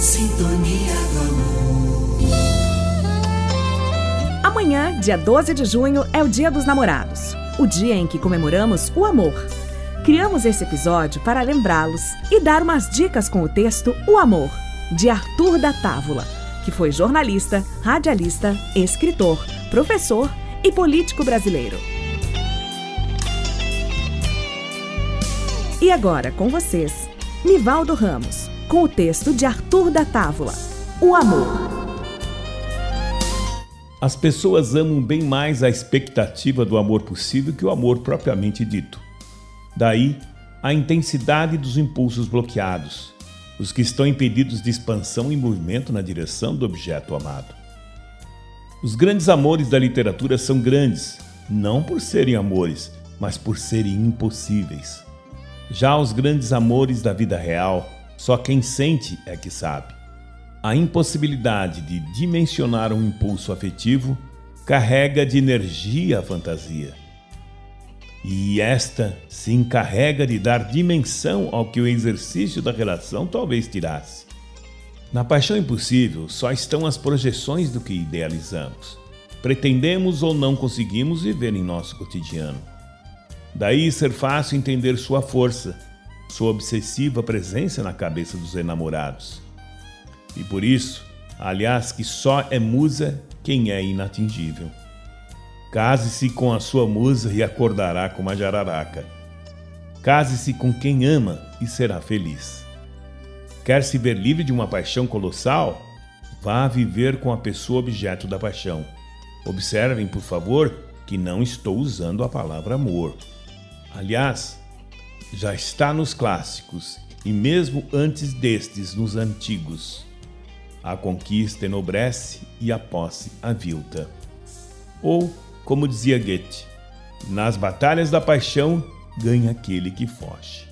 Sintonia do amor. Amanhã, dia 12 de junho, é o Dia dos Namorados o dia em que comemoramos o amor. Criamos esse episódio para lembrá-los e dar umas dicas com o texto O Amor, de Arthur da Távola, que foi jornalista, radialista, escritor, professor e político brasileiro. E agora, com vocês, Nivaldo Ramos, com o texto de Arthur da Távola, O Amor. As pessoas amam bem mais a expectativa do amor possível que o amor propriamente dito. Daí, a intensidade dos impulsos bloqueados, os que estão impedidos de expansão e movimento na direção do objeto amado. Os grandes amores da literatura são grandes, não por serem amores, mas por serem impossíveis. Já os grandes amores da vida real, só quem sente é que sabe. A impossibilidade de dimensionar um impulso afetivo carrega de energia a fantasia. E esta se encarrega de dar dimensão ao que o exercício da relação talvez tirasse. Na paixão impossível só estão as projeções do que idealizamos. Pretendemos ou não conseguimos viver em nosso cotidiano. Daí ser fácil entender sua força, sua obsessiva presença na cabeça dos enamorados. E por isso, aliás, que só é musa quem é inatingível. Case-se com a sua musa e acordará com uma jararaca. Case-se com quem ama e será feliz. Quer se ver livre de uma paixão colossal? Vá viver com a pessoa objeto da paixão. Observem, por favor, que não estou usando a palavra amor. Aliás, já está nos clássicos e mesmo antes destes nos antigos. A conquista enobrece e a posse avilta. Ou, como dizia Goethe, nas batalhas da paixão ganha aquele que foge.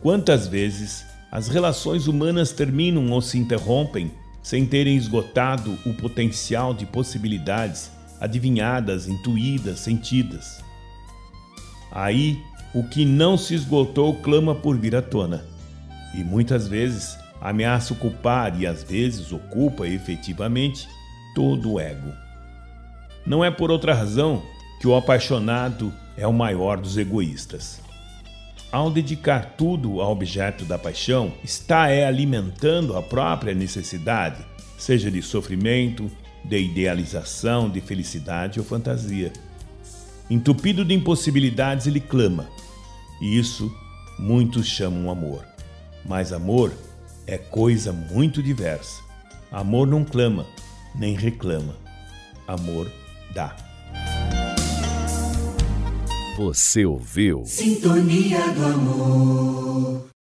Quantas vezes as relações humanas terminam ou se interrompem sem terem esgotado o potencial de possibilidades adivinhadas, intuídas, sentidas? Aí o que não se esgotou clama por vir à tona. E muitas vezes ameaça ocupar e às vezes ocupa efetivamente todo o ego. Não é por outra razão que o apaixonado é o maior dos egoístas. Ao dedicar tudo ao objeto da paixão, está é alimentando a própria necessidade, seja de sofrimento, de idealização, de felicidade ou fantasia. Entupido de impossibilidades, ele clama. E isso muitos chamam amor. Mas amor é coisa muito diversa. Amor não clama, nem reclama. Amor dá. Você ouviu? Sintonia do amor.